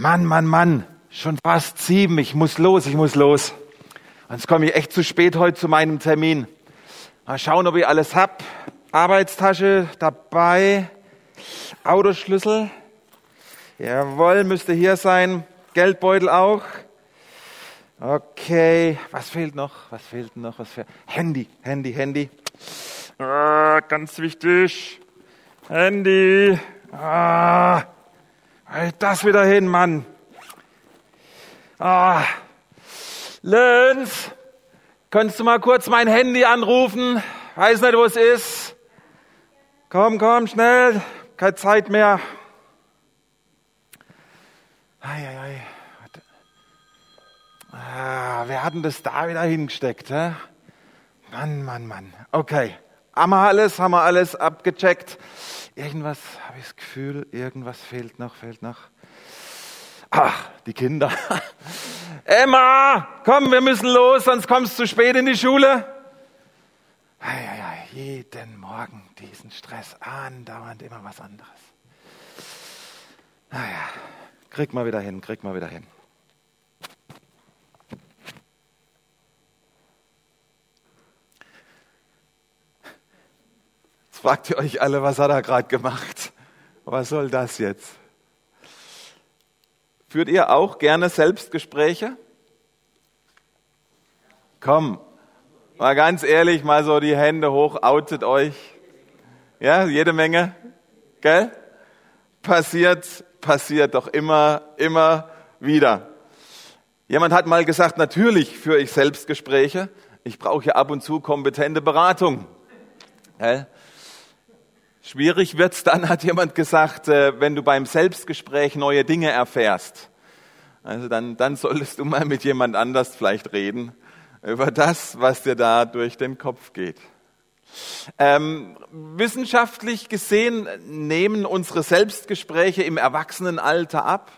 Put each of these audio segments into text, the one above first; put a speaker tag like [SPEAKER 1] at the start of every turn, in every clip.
[SPEAKER 1] Mann, Mann, Mann, schon fast sieben, ich muss los, ich muss los. Sonst komme ich echt zu spät heute zu meinem Termin. Mal schauen, ob ich alles hab. Arbeitstasche dabei, Autoschlüssel, jawohl, müsste hier sein, Geldbeutel auch. Okay, was fehlt noch? Was fehlt noch? Was fehlt? Handy, Handy, Handy. Ah, ganz wichtig. Handy. Ah, halt das wieder hin, Mann. Ah, Lenz, könntest du mal kurz mein Handy anrufen? Weiß nicht, wo es ist. Komm, komm, schnell. Keine Zeit mehr. Ei, ei, ei. Ah, wer hat denn das da wieder hingesteckt? Hä? Mann, Mann, Mann. Okay. Haben wir alles, haben wir alles abgecheckt. Irgendwas, habe ich das Gefühl, irgendwas fehlt noch, fehlt noch. Ach, die Kinder. Emma, komm, wir müssen los, sonst kommst du zu spät in die Schule. Ei, ei, ei, jeden Morgen diesen Stress, andauernd immer was anderes. Naja, krieg mal wieder hin, krieg mal wieder hin. Jetzt fragt ihr euch alle, was hat er gerade gemacht? Was soll das jetzt? Führt ihr auch gerne Selbstgespräche? Komm, mal ganz ehrlich, mal so die Hände hoch, outet euch. Ja, jede Menge, gell? Passiert, passiert doch immer, immer wieder. Jemand hat mal gesagt, natürlich führe ich Selbstgespräche. Ich brauche ja ab und zu kompetente Beratung. Gell? Schwierig wird's dann, hat jemand gesagt, äh, wenn du beim Selbstgespräch neue Dinge erfährst. Also dann, dann solltest du mal mit jemand anders vielleicht reden über das, was dir da durch den Kopf geht. Ähm, wissenschaftlich gesehen nehmen unsere Selbstgespräche im Erwachsenenalter ab,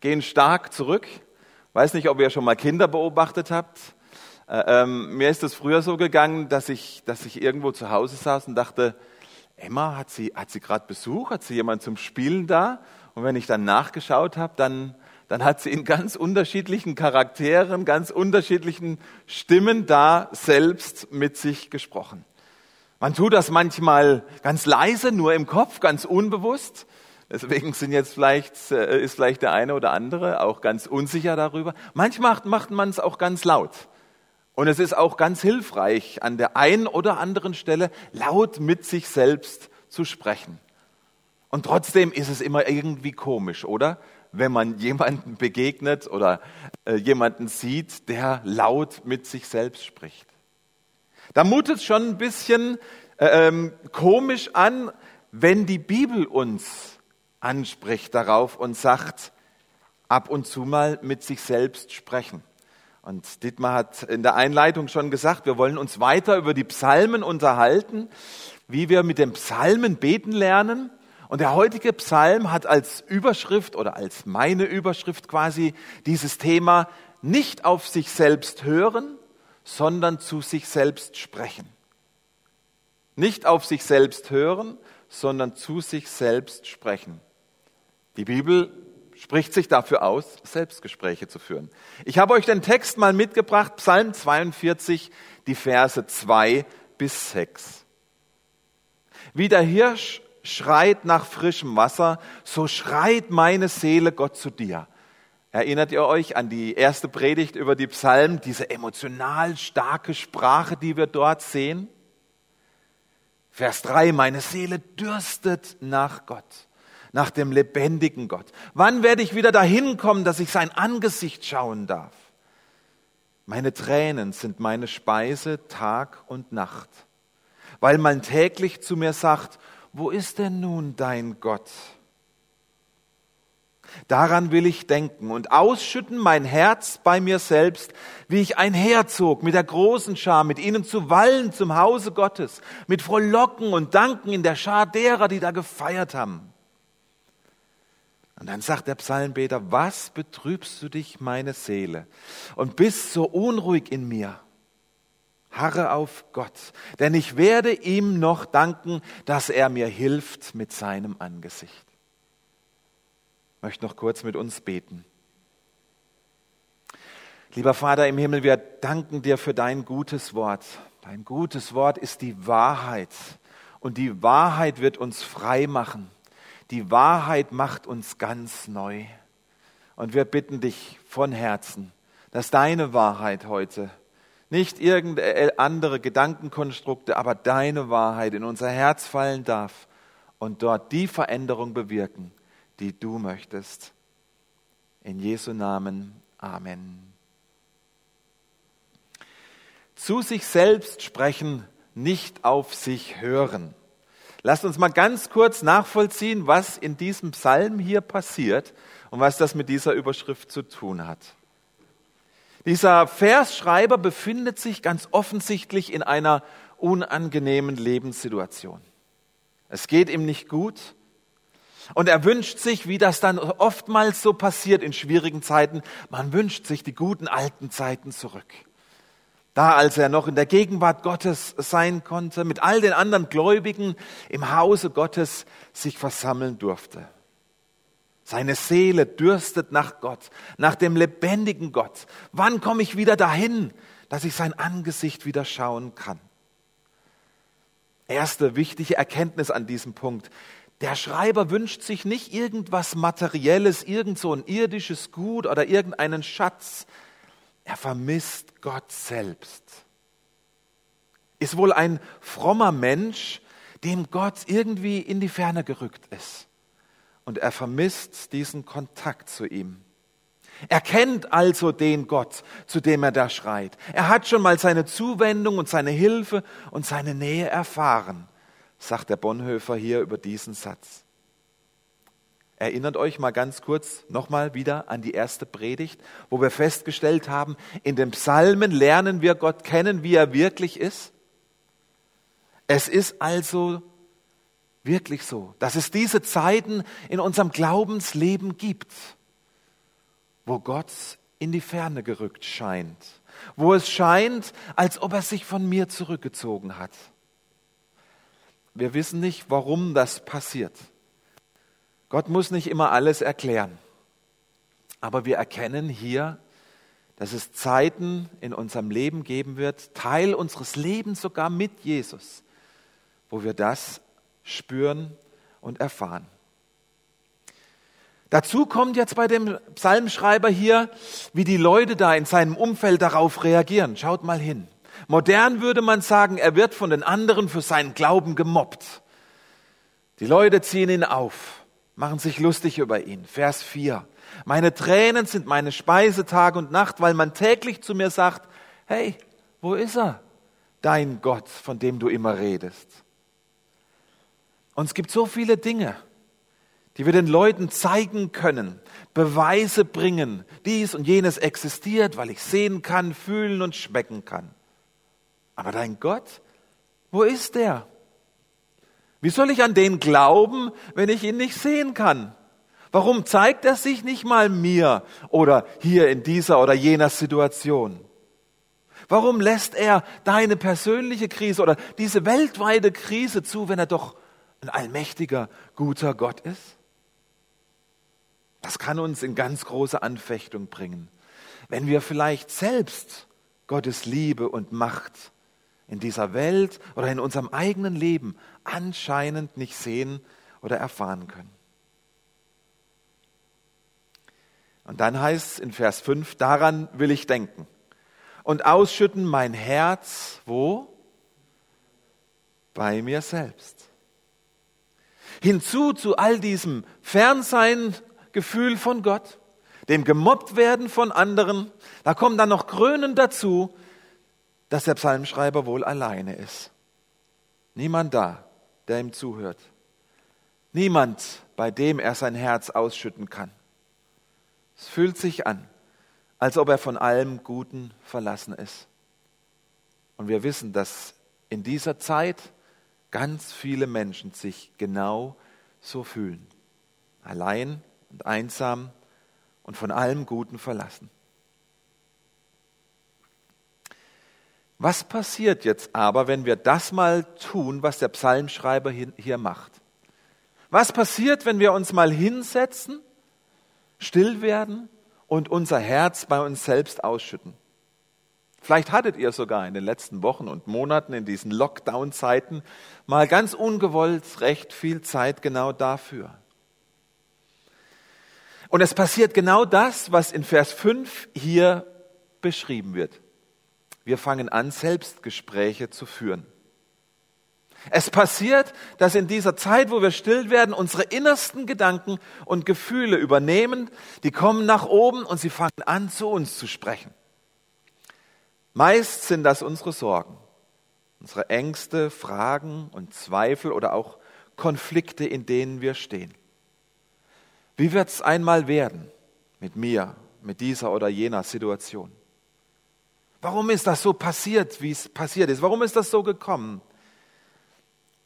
[SPEAKER 1] gehen stark zurück. Weiß nicht, ob ihr schon mal Kinder beobachtet habt. Äh, ähm, mir ist es früher so gegangen, dass ich, dass ich irgendwo zu Hause saß und dachte, Emma, hat sie, hat sie gerade Besuch? Hat sie jemand zum Spielen da? Und wenn ich dann nachgeschaut habe, dann, dann hat sie in ganz unterschiedlichen Charakteren, ganz unterschiedlichen Stimmen da selbst mit sich gesprochen. Man tut das manchmal ganz leise, nur im Kopf, ganz unbewusst. Deswegen sind jetzt vielleicht, äh, ist vielleicht der eine oder andere auch ganz unsicher darüber. Manchmal macht, macht man es auch ganz laut. Und es ist auch ganz hilfreich, an der einen oder anderen Stelle laut mit sich selbst zu sprechen. Und trotzdem ist es immer irgendwie komisch, oder? Wenn man jemanden begegnet oder äh, jemanden sieht, der laut mit sich selbst spricht. Da mutet es schon ein bisschen äh, ähm, komisch an, wenn die Bibel uns anspricht darauf und sagt, ab und zu mal mit sich selbst sprechen. Und Dietmar hat in der Einleitung schon gesagt, wir wollen uns weiter über die Psalmen unterhalten, wie wir mit den Psalmen beten lernen. Und der heutige Psalm hat als Überschrift oder als meine Überschrift quasi dieses Thema nicht auf sich selbst hören, sondern zu sich selbst sprechen. Nicht auf sich selbst hören, sondern zu sich selbst sprechen. Die Bibel spricht sich dafür aus, Selbstgespräche zu führen. Ich habe euch den Text mal mitgebracht, Psalm 42, die Verse 2 bis 6. Wie der Hirsch schreit nach frischem Wasser, so schreit meine Seele Gott zu dir. Erinnert ihr euch an die erste Predigt über die Psalmen, diese emotional starke Sprache, die wir dort sehen? Vers 3, meine Seele dürstet nach Gott nach dem lebendigen Gott. Wann werde ich wieder dahin kommen, dass ich sein Angesicht schauen darf? Meine Tränen sind meine Speise Tag und Nacht, weil man täglich zu mir sagt, wo ist denn nun dein Gott? Daran will ich denken und ausschütten mein Herz bei mir selbst, wie ich einherzog mit der großen Schar, mit ihnen zu Wallen zum Hause Gottes, mit Frohlocken und Danken in der Schar derer, die da gefeiert haben. Und dann sagt der Psalmbeter, was betrübst du dich, meine Seele, und bist so unruhig in mir? Harre auf Gott, denn ich werde ihm noch danken, dass er mir hilft mit seinem Angesicht. Ich möchte noch kurz mit uns beten. Lieber Vater im Himmel, wir danken dir für dein gutes Wort. Dein gutes Wort ist die Wahrheit. Und die Wahrheit wird uns frei machen. Die Wahrheit macht uns ganz neu. Und wir bitten dich von Herzen, dass deine Wahrheit heute, nicht irgendeine andere Gedankenkonstrukte, aber deine Wahrheit in unser Herz fallen darf und dort die Veränderung bewirken, die du möchtest. In Jesu Namen. Amen. Zu sich selbst sprechen, nicht auf sich hören. Lasst uns mal ganz kurz nachvollziehen, was in diesem Psalm hier passiert und was das mit dieser Überschrift zu tun hat. Dieser Versschreiber befindet sich ganz offensichtlich in einer unangenehmen Lebenssituation. Es geht ihm nicht gut und er wünscht sich, wie das dann oftmals so passiert in schwierigen Zeiten, man wünscht sich die guten alten Zeiten zurück. Da, als er noch in der Gegenwart Gottes sein konnte, mit all den anderen Gläubigen im Hause Gottes sich versammeln durfte. Seine Seele dürstet nach Gott, nach dem lebendigen Gott. Wann komme ich wieder dahin, dass ich sein Angesicht wieder schauen kann? Erste wichtige Erkenntnis an diesem Punkt. Der Schreiber wünscht sich nicht irgendwas Materielles, irgend so ein irdisches Gut oder irgendeinen Schatz. Er vermisst Gott selbst. Ist wohl ein frommer Mensch, dem Gott irgendwie in die Ferne gerückt ist. Und er vermisst diesen Kontakt zu ihm. Er kennt also den Gott, zu dem er da schreit. Er hat schon mal seine Zuwendung und seine Hilfe und seine Nähe erfahren, sagt der Bonhoeffer hier über diesen Satz. Erinnert euch mal ganz kurz nochmal wieder an die erste Predigt, wo wir festgestellt haben, in den Psalmen lernen wir Gott kennen, wie er wirklich ist. Es ist also wirklich so, dass es diese Zeiten in unserem Glaubensleben gibt, wo Gott in die Ferne gerückt scheint, wo es scheint, als ob er sich von mir zurückgezogen hat. Wir wissen nicht, warum das passiert. Gott muss nicht immer alles erklären. Aber wir erkennen hier, dass es Zeiten in unserem Leben geben wird, Teil unseres Lebens sogar mit Jesus, wo wir das spüren und erfahren. Dazu kommt jetzt bei dem Psalmschreiber hier, wie die Leute da in seinem Umfeld darauf reagieren. Schaut mal hin. Modern würde man sagen, er wird von den anderen für seinen Glauben gemobbt. Die Leute ziehen ihn auf machen sich lustig über ihn. Vers 4. Meine Tränen sind meine Speise Tag und Nacht, weil man täglich zu mir sagt, hey, wo ist er? Dein Gott, von dem du immer redest. Und es gibt so viele Dinge, die wir den Leuten zeigen können, Beweise bringen, dies und jenes existiert, weil ich sehen kann, fühlen und schmecken kann. Aber dein Gott, wo ist der? Wie soll ich an den glauben, wenn ich ihn nicht sehen kann? Warum zeigt er sich nicht mal mir oder hier in dieser oder jener Situation? Warum lässt er deine persönliche Krise oder diese weltweite Krise zu, wenn er doch ein allmächtiger, guter Gott ist? Das kann uns in ganz große Anfechtung bringen, wenn wir vielleicht selbst Gottes Liebe und Macht in dieser Welt oder in unserem eigenen Leben anscheinend nicht sehen oder erfahren können. Und dann heißt es in Vers 5, daran will ich denken und ausschütten mein Herz, wo? Bei mir selbst. Hinzu zu all diesem Fernsein-Gefühl von Gott, dem gemobbt werden von anderen, da kommt dann noch krönend dazu, dass der Psalmschreiber wohl alleine ist. Niemand da, der ihm zuhört. Niemand, bei dem er sein Herz ausschütten kann. Es fühlt sich an, als ob er von allem Guten verlassen ist. Und wir wissen, dass in dieser Zeit ganz viele Menschen sich genau so fühlen. Allein und einsam und von allem Guten verlassen. Was passiert jetzt aber, wenn wir das mal tun, was der Psalmschreiber hier macht? Was passiert, wenn wir uns mal hinsetzen still werden und unser Herz bei uns selbst ausschütten. Vielleicht hattet ihr sogar in den letzten Wochen und Monaten in diesen Lockdown-Zeiten mal ganz ungewollt recht viel Zeit genau dafür. Und es passiert genau das, was in Vers 5 hier beschrieben wird. Wir fangen an, Selbstgespräche zu führen. Es passiert, dass in dieser Zeit, wo wir still werden, unsere innersten Gedanken und Gefühle übernehmen, die kommen nach oben und sie fangen an, zu uns zu sprechen. Meist sind das unsere Sorgen, unsere Ängste, Fragen und Zweifel oder auch Konflikte, in denen wir stehen. Wie wird es einmal werden mit mir, mit dieser oder jener Situation? Warum ist das so passiert, wie es passiert ist? Warum ist das so gekommen?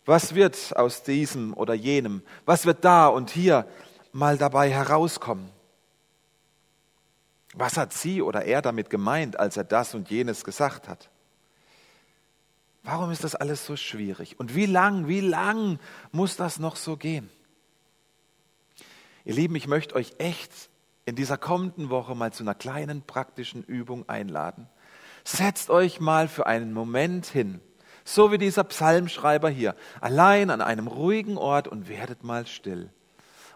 [SPEAKER 1] Was wird aus diesem oder jenem? Was wird da und hier mal dabei herauskommen? Was hat sie oder er damit gemeint, als er das und jenes gesagt hat? Warum ist das alles so schwierig? Und wie lang, wie lang muss das noch so gehen? Ihr Lieben, ich möchte euch echt in dieser kommenden Woche mal zu einer kleinen praktischen Übung einladen. Setzt euch mal für einen Moment hin, so wie dieser Psalmschreiber hier, allein an einem ruhigen Ort und werdet mal still.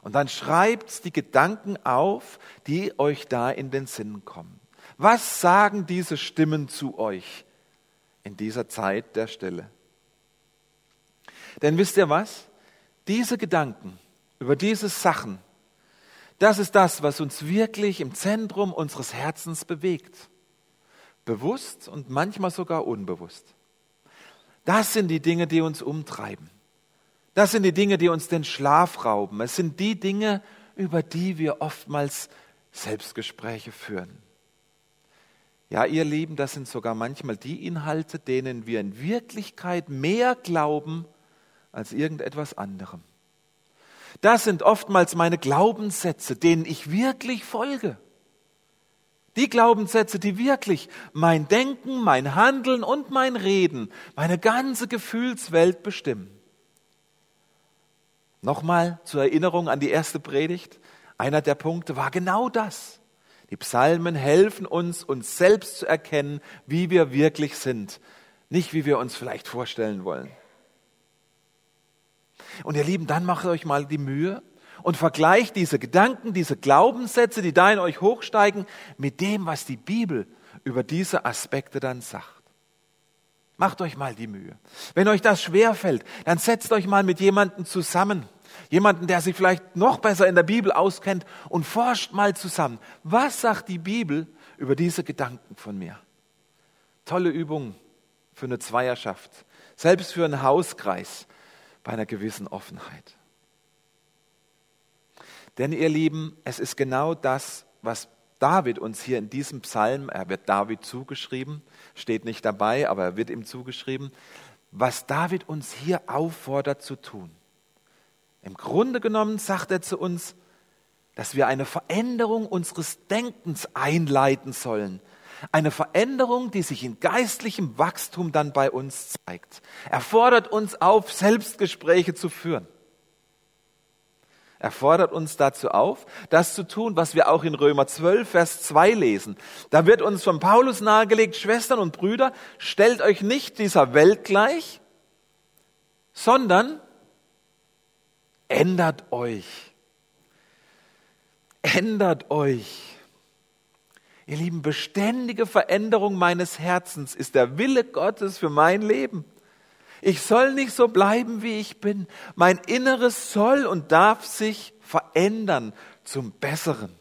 [SPEAKER 1] Und dann schreibt die Gedanken auf, die euch da in den Sinn kommen. Was sagen diese Stimmen zu euch in dieser Zeit der Stille? Denn wisst ihr was? Diese Gedanken über diese Sachen, das ist das, was uns wirklich im Zentrum unseres Herzens bewegt. Bewusst und manchmal sogar unbewusst. Das sind die Dinge, die uns umtreiben. Das sind die Dinge, die uns den Schlaf rauben. Es sind die Dinge, über die wir oftmals Selbstgespräche führen. Ja, ihr Lieben, das sind sogar manchmal die Inhalte, denen wir in Wirklichkeit mehr glauben als irgendetwas anderem. Das sind oftmals meine Glaubenssätze, denen ich wirklich folge. Die Glaubenssätze, die wirklich mein Denken, mein Handeln und mein Reden, meine ganze Gefühlswelt bestimmen. Nochmal zur Erinnerung an die erste Predigt. Einer der Punkte war genau das. Die Psalmen helfen uns, uns selbst zu erkennen, wie wir wirklich sind, nicht wie wir uns vielleicht vorstellen wollen. Und ihr Lieben, dann macht euch mal die Mühe und vergleicht diese Gedanken, diese Glaubenssätze, die da in euch hochsteigen, mit dem, was die Bibel über diese Aspekte dann sagt. Macht euch mal die Mühe. Wenn euch das schwerfällt, dann setzt euch mal mit jemandem zusammen. Jemanden, der sich vielleicht noch besser in der Bibel auskennt und forscht mal zusammen. Was sagt die Bibel über diese Gedanken von mir? Tolle Übung für eine Zweierschaft. Selbst für einen Hauskreis bei einer gewissen Offenheit. Denn ihr Lieben, es ist genau das, was David uns hier in diesem Psalm, er wird David zugeschrieben, steht nicht dabei, aber er wird ihm zugeschrieben, was David uns hier auffordert zu tun. Im Grunde genommen sagt er zu uns, dass wir eine Veränderung unseres Denkens einleiten sollen, eine Veränderung, die sich in geistlichem Wachstum dann bei uns zeigt. Er fordert uns auf, Selbstgespräche zu führen. Er fordert uns dazu auf, das zu tun, was wir auch in Römer 12, Vers 2 lesen. Da wird uns von Paulus nahegelegt, Schwestern und Brüder, stellt euch nicht dieser Welt gleich, sondern ändert euch. Ändert euch Ihr Lieben, beständige Veränderung meines Herzens ist der Wille Gottes für mein Leben. Ich soll nicht so bleiben, wie ich bin. Mein Inneres soll und darf sich verändern zum Besseren.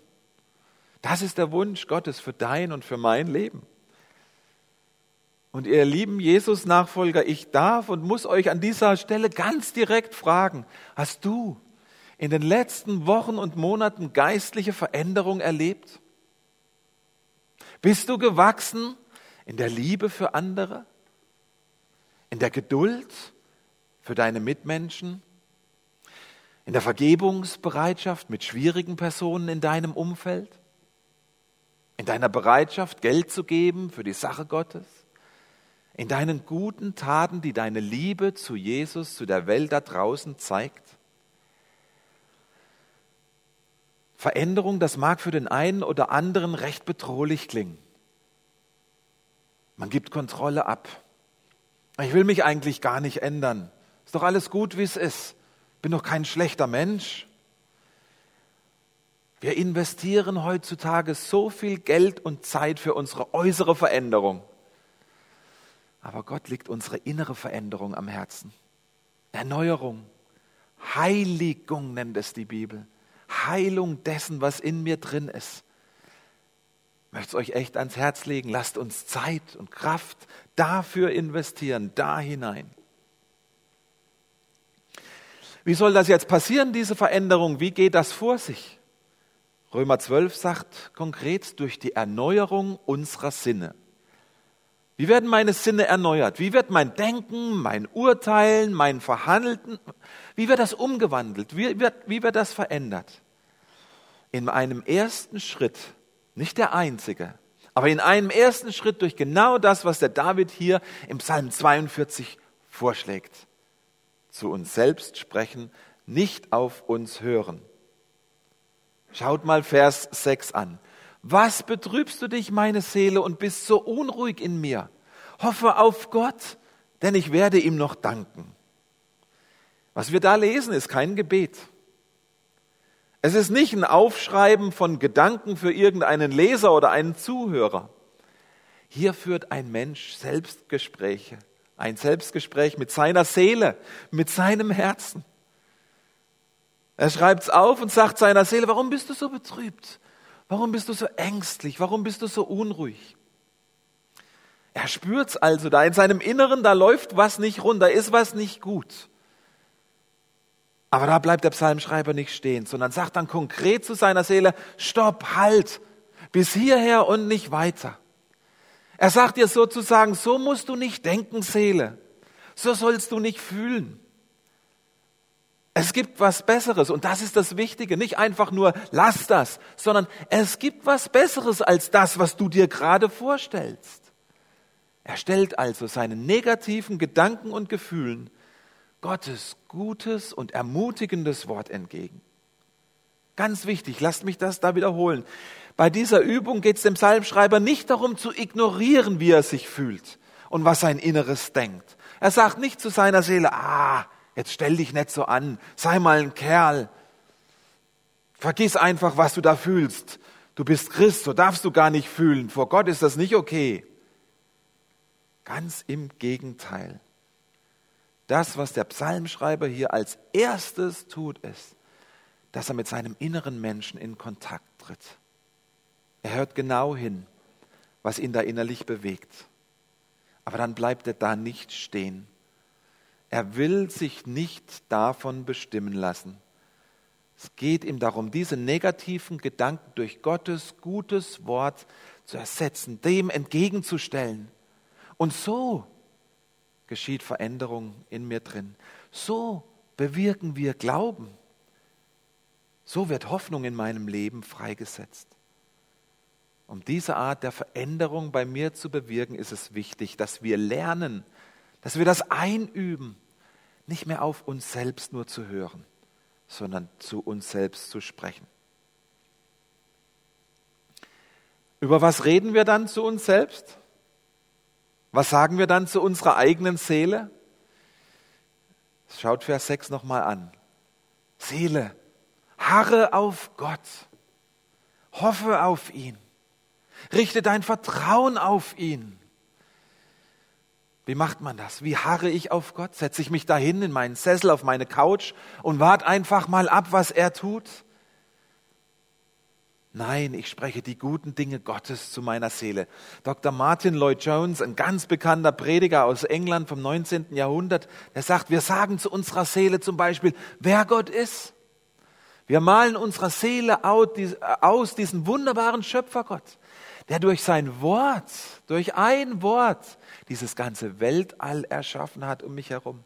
[SPEAKER 1] Das ist der Wunsch Gottes für dein und für mein Leben. Und ihr lieben Jesus-Nachfolger, ich darf und muss euch an dieser Stelle ganz direkt fragen, hast du in den letzten Wochen und Monaten geistliche Veränderung erlebt? Bist du gewachsen in der Liebe für andere? In der Geduld für deine Mitmenschen? In der Vergebungsbereitschaft mit schwierigen Personen in deinem Umfeld? In deiner Bereitschaft, Geld zu geben für die Sache Gottes? In deinen guten Taten, die deine Liebe zu Jesus, zu der Welt da draußen zeigt? Veränderung, das mag für den einen oder anderen recht bedrohlich klingen. Man gibt Kontrolle ab. Ich will mich eigentlich gar nicht ändern. Ist doch alles gut, wie es ist. Bin doch kein schlechter Mensch. Wir investieren heutzutage so viel Geld und Zeit für unsere äußere Veränderung. Aber Gott liegt unsere innere Veränderung am Herzen. Erneuerung, Heiligung nennt es die Bibel. Heilung dessen, was in mir drin ist. Möchte es euch echt ans Herz legen. Lasst uns Zeit und Kraft dafür investieren, da hinein. Wie soll das jetzt passieren, diese Veränderung? Wie geht das vor sich? Römer 12 sagt konkret durch die Erneuerung unserer Sinne. Wie werden meine Sinne erneuert? Wie wird mein Denken, mein Urteilen, mein Verhandeln, wie wird das umgewandelt? Wie wird, wie wird das verändert? In einem ersten Schritt, nicht der einzige, aber in einem ersten Schritt durch genau das, was der David hier im Psalm 42 vorschlägt. Zu uns selbst sprechen, nicht auf uns hören. Schaut mal Vers 6 an. Was betrübst du dich, meine Seele, und bist so unruhig in mir? Hoffe auf Gott, denn ich werde ihm noch danken. Was wir da lesen, ist kein Gebet. Es ist nicht ein Aufschreiben von Gedanken für irgendeinen Leser oder einen Zuhörer. Hier führt ein Mensch Selbstgespräche, ein Selbstgespräch mit seiner Seele, mit seinem Herzen. Er schreibt es auf und sagt seiner Seele, warum bist du so betrübt? Warum bist du so ängstlich? Warum bist du so unruhig? Er spürt es also da in seinem Inneren, da läuft was nicht rund, da ist was nicht gut. Aber da bleibt der Psalmschreiber nicht stehen, sondern sagt dann konkret zu seiner Seele, stopp, halt, bis hierher und nicht weiter. Er sagt dir sozusagen, so musst du nicht denken, Seele, so sollst du nicht fühlen. Es gibt was Besseres und das ist das Wichtige. Nicht einfach nur lass das, sondern es gibt was Besseres als das, was du dir gerade vorstellst. Er stellt also seinen negativen Gedanken und Gefühlen Gottes gutes und ermutigendes Wort entgegen. Ganz wichtig, lasst mich das da wiederholen. Bei dieser Übung geht es dem Psalmschreiber nicht darum zu ignorieren, wie er sich fühlt und was sein Inneres denkt. Er sagt nicht zu seiner Seele, ah, jetzt stell dich nicht so an, sei mal ein Kerl. Vergiss einfach, was du da fühlst. Du bist Christ, so darfst du gar nicht fühlen. Vor Gott ist das nicht okay. Ganz im Gegenteil. Das, was der Psalmschreiber hier als erstes tut, ist, dass er mit seinem inneren Menschen in Kontakt tritt. Er hört genau hin, was ihn da innerlich bewegt. Aber dann bleibt er da nicht stehen. Er will sich nicht davon bestimmen lassen. Es geht ihm darum, diese negativen Gedanken durch Gottes gutes Wort zu ersetzen, dem entgegenzustellen. Und so geschieht Veränderung in mir drin. So bewirken wir Glauben. So wird Hoffnung in meinem Leben freigesetzt. Um diese Art der Veränderung bei mir zu bewirken, ist es wichtig, dass wir lernen, dass wir das einüben, nicht mehr auf uns selbst nur zu hören, sondern zu uns selbst zu sprechen. Über was reden wir dann zu uns selbst? Was sagen wir dann zu unserer eigenen Seele? Schaut Vers 6 nochmal an. Seele, harre auf Gott, hoffe auf ihn, richte dein Vertrauen auf ihn. Wie macht man das? Wie harre ich auf Gott? Setze ich mich dahin in meinen Sessel, auf meine Couch und warte einfach mal ab, was er tut? Nein, ich spreche die guten Dinge Gottes zu meiner Seele. Dr. Martin Lloyd Jones, ein ganz bekannter Prediger aus England vom 19. Jahrhundert, der sagt, wir sagen zu unserer Seele zum Beispiel, wer Gott ist. Wir malen unserer Seele aus diesen wunderbaren Schöpfergott, der durch sein Wort, durch ein Wort, dieses ganze Weltall erschaffen hat um mich herum.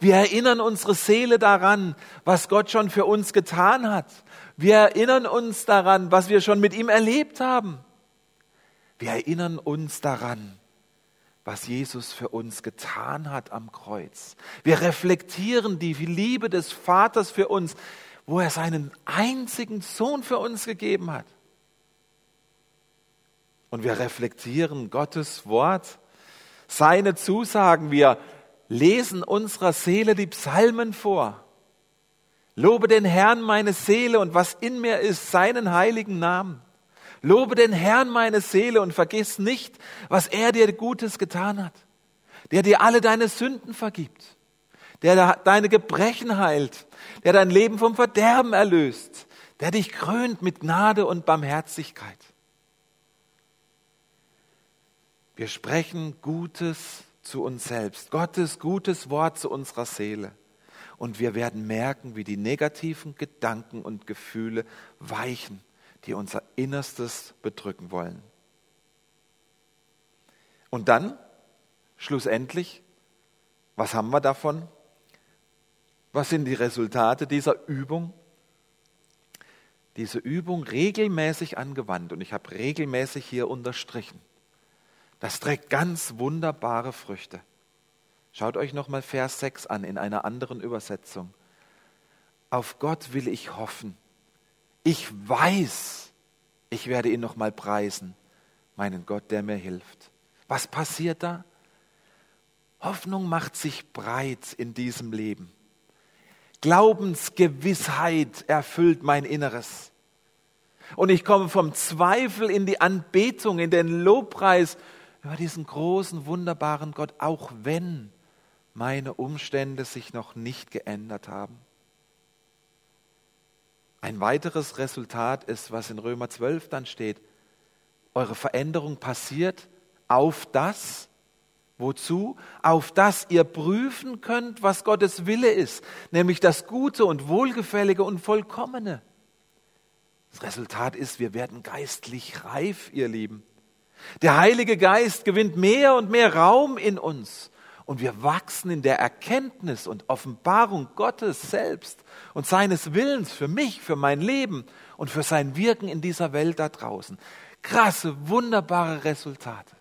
[SPEAKER 1] Wir erinnern unsere Seele daran, was Gott schon für uns getan hat. Wir erinnern uns daran, was wir schon mit ihm erlebt haben. Wir erinnern uns daran, was Jesus für uns getan hat am Kreuz. Wir reflektieren die Liebe des Vaters für uns, wo er seinen einzigen Sohn für uns gegeben hat. Und wir reflektieren Gottes Wort, seine Zusagen. Wir lesen unserer Seele die Psalmen vor. Lobe den Herrn meine Seele und was in mir ist, seinen heiligen Namen. Lobe den Herrn meine Seele und vergiss nicht, was er dir Gutes getan hat, der dir alle deine Sünden vergibt, der deine Gebrechen heilt, der dein Leben vom Verderben erlöst, der dich krönt mit Gnade und Barmherzigkeit. Wir sprechen Gutes zu uns selbst, Gottes gutes Wort zu unserer Seele. Und wir werden merken, wie die negativen Gedanken und Gefühle weichen, die unser Innerstes bedrücken wollen. Und dann, schlussendlich, was haben wir davon? Was sind die Resultate dieser Übung? Diese Übung regelmäßig angewandt, und ich habe regelmäßig hier unterstrichen, das trägt ganz wunderbare Früchte. Schaut euch nochmal Vers 6 an in einer anderen Übersetzung. Auf Gott will ich hoffen. Ich weiß, ich werde ihn nochmal preisen, meinen Gott, der mir hilft. Was passiert da? Hoffnung macht sich breit in diesem Leben. Glaubensgewissheit erfüllt mein Inneres. Und ich komme vom Zweifel in die Anbetung, in den Lobpreis über diesen großen, wunderbaren Gott, auch wenn meine Umstände sich noch nicht geändert haben. Ein weiteres Resultat ist, was in Römer 12 dann steht. Eure Veränderung passiert auf das, Wozu? Auf das ihr prüfen könnt, was Gottes Wille ist, nämlich das Gute und Wohlgefällige und Vollkommene. Das Resultat ist, wir werden geistlich reif, ihr Lieben. Der Heilige Geist gewinnt mehr und mehr Raum in uns und wir wachsen in der Erkenntnis und Offenbarung Gottes selbst und seines Willens für mich, für mein Leben und für sein Wirken in dieser Welt da draußen. Krasse, wunderbare Resultate.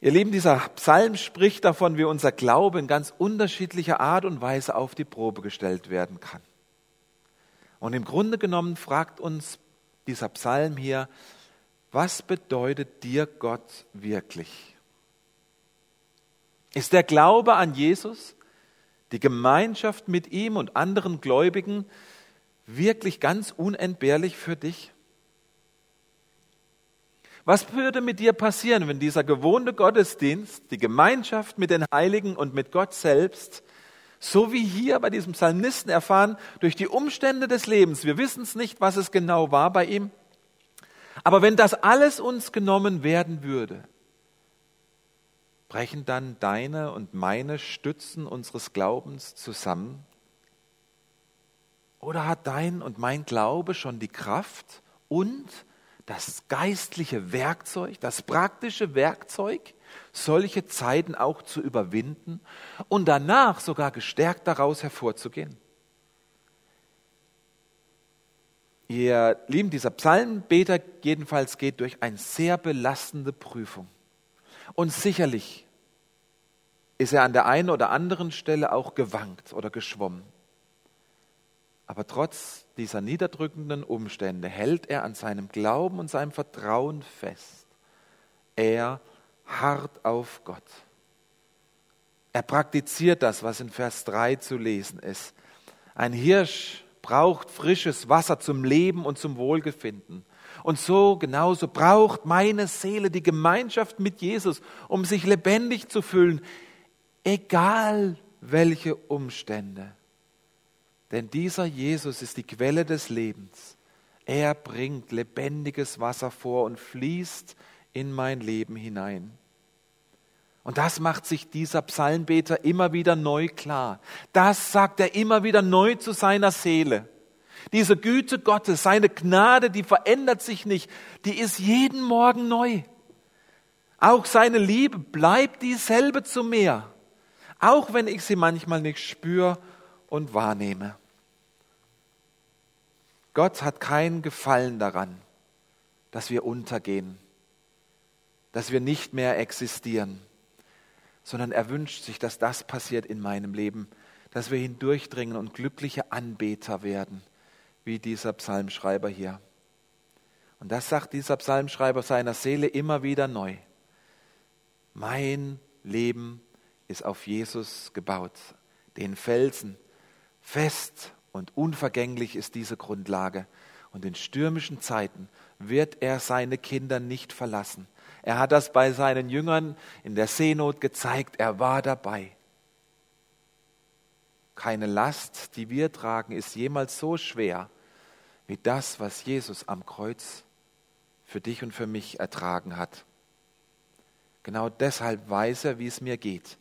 [SPEAKER 1] Ihr Lieben, dieser Psalm spricht davon, wie unser Glaube in ganz unterschiedlicher Art und Weise auf die Probe gestellt werden kann. Und im Grunde genommen fragt uns dieser Psalm hier, was bedeutet dir Gott wirklich? Ist der Glaube an Jesus, die Gemeinschaft mit ihm und anderen Gläubigen wirklich ganz unentbehrlich für dich? Was würde mit dir passieren, wenn dieser gewohnte Gottesdienst, die Gemeinschaft mit den Heiligen und mit Gott selbst, so wie hier bei diesem Psalmisten erfahren, durch die Umstände des Lebens, wir wissen es nicht, was es genau war bei ihm, aber wenn das alles uns genommen werden würde, brechen dann deine und meine Stützen unseres Glaubens zusammen? Oder hat dein und mein Glaube schon die Kraft und das geistliche Werkzeug, das praktische Werkzeug, solche Zeiten auch zu überwinden und danach sogar gestärkt daraus hervorzugehen. Ihr Lieben, dieser Psalmbeter jedenfalls geht durch eine sehr belastende Prüfung. Und sicherlich ist er an der einen oder anderen Stelle auch gewankt oder geschwommen. Aber trotz dieser niederdrückenden Umstände hält er an seinem Glauben und seinem Vertrauen fest. Er harrt auf Gott. Er praktiziert das, was in Vers 3 zu lesen ist. Ein Hirsch braucht frisches Wasser zum Leben und zum Wohlgefinden. Und so genauso braucht meine Seele die Gemeinschaft mit Jesus, um sich lebendig zu fühlen, egal welche Umstände. Denn dieser Jesus ist die Quelle des Lebens. Er bringt lebendiges Wasser vor und fließt in mein Leben hinein. Und das macht sich dieser Psalmbeter immer wieder neu klar. Das sagt er immer wieder neu zu seiner Seele. Diese Güte Gottes, seine Gnade, die verändert sich nicht, die ist jeden Morgen neu. Auch seine Liebe bleibt dieselbe zu mir, auch wenn ich sie manchmal nicht spüre und wahrnehme. Gott hat keinen Gefallen daran, dass wir untergehen, dass wir nicht mehr existieren, sondern er wünscht sich, dass das passiert in meinem Leben, dass wir hindurchdringen und glückliche Anbeter werden, wie dieser Psalmschreiber hier. Und das sagt dieser Psalmschreiber seiner Seele immer wieder neu. Mein Leben ist auf Jesus gebaut, den Felsen. Fest und unvergänglich ist diese Grundlage. Und in stürmischen Zeiten wird er seine Kinder nicht verlassen. Er hat das bei seinen Jüngern in der Seenot gezeigt. Er war dabei. Keine Last, die wir tragen, ist jemals so schwer wie das, was Jesus am Kreuz für dich und für mich ertragen hat. Genau deshalb weiß er, wie es mir geht.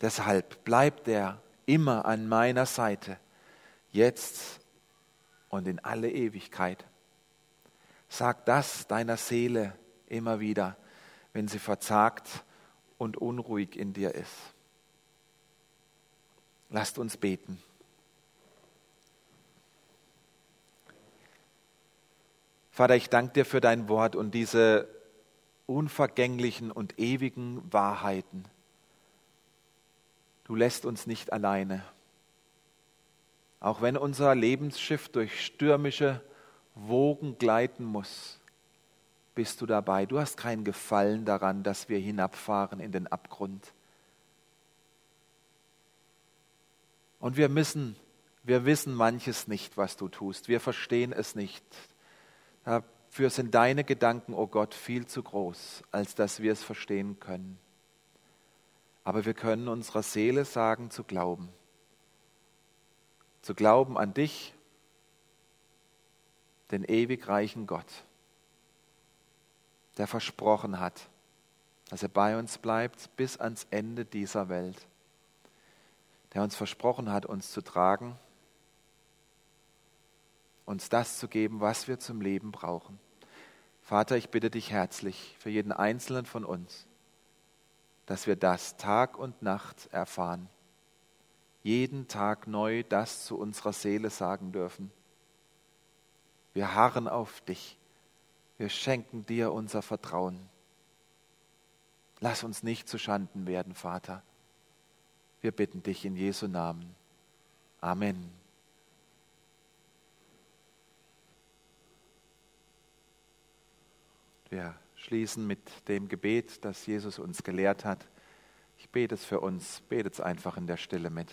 [SPEAKER 1] Deshalb bleibt er immer an meiner Seite, jetzt und in alle Ewigkeit. Sag das deiner Seele immer wieder, wenn sie verzagt und unruhig in dir ist. Lasst uns beten. Vater, ich danke dir für dein Wort und diese unvergänglichen und ewigen Wahrheiten. Du lässt uns nicht alleine. Auch wenn unser Lebensschiff durch stürmische Wogen gleiten muss, bist du dabei. Du hast kein Gefallen daran, dass wir hinabfahren in den Abgrund. Und wir müssen, wir wissen manches nicht, was du tust. Wir verstehen es nicht. Dafür sind deine Gedanken, o oh Gott, viel zu groß, als dass wir es verstehen können. Aber wir können unserer Seele sagen, zu glauben. Zu glauben an dich, den ewig reichen Gott, der versprochen hat, dass er bei uns bleibt bis ans Ende dieser Welt, der uns versprochen hat, uns zu tragen, uns das zu geben, was wir zum Leben brauchen. Vater, ich bitte dich herzlich für jeden Einzelnen von uns, dass wir das Tag und Nacht erfahren. Jeden Tag neu das zu unserer Seele sagen dürfen. Wir harren auf dich. Wir schenken dir unser Vertrauen. Lass uns nicht zu Schanden werden, Vater. Wir bitten dich in Jesu Namen. Amen. Wir schließen mit dem Gebet, das Jesus uns gelehrt hat. Ich bete es für uns, betet es einfach in der Stille mit.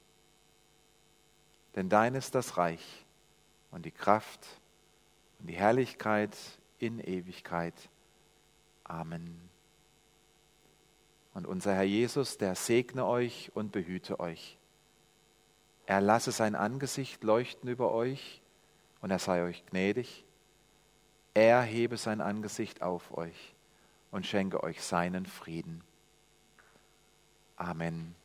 [SPEAKER 1] Denn dein ist das Reich und die Kraft und die Herrlichkeit in Ewigkeit. Amen. Und unser Herr Jesus, der segne euch und behüte euch. Er lasse sein Angesicht leuchten über euch und er sei euch gnädig er hebe sein Angesicht auf euch und schenke euch seinen Frieden. Amen.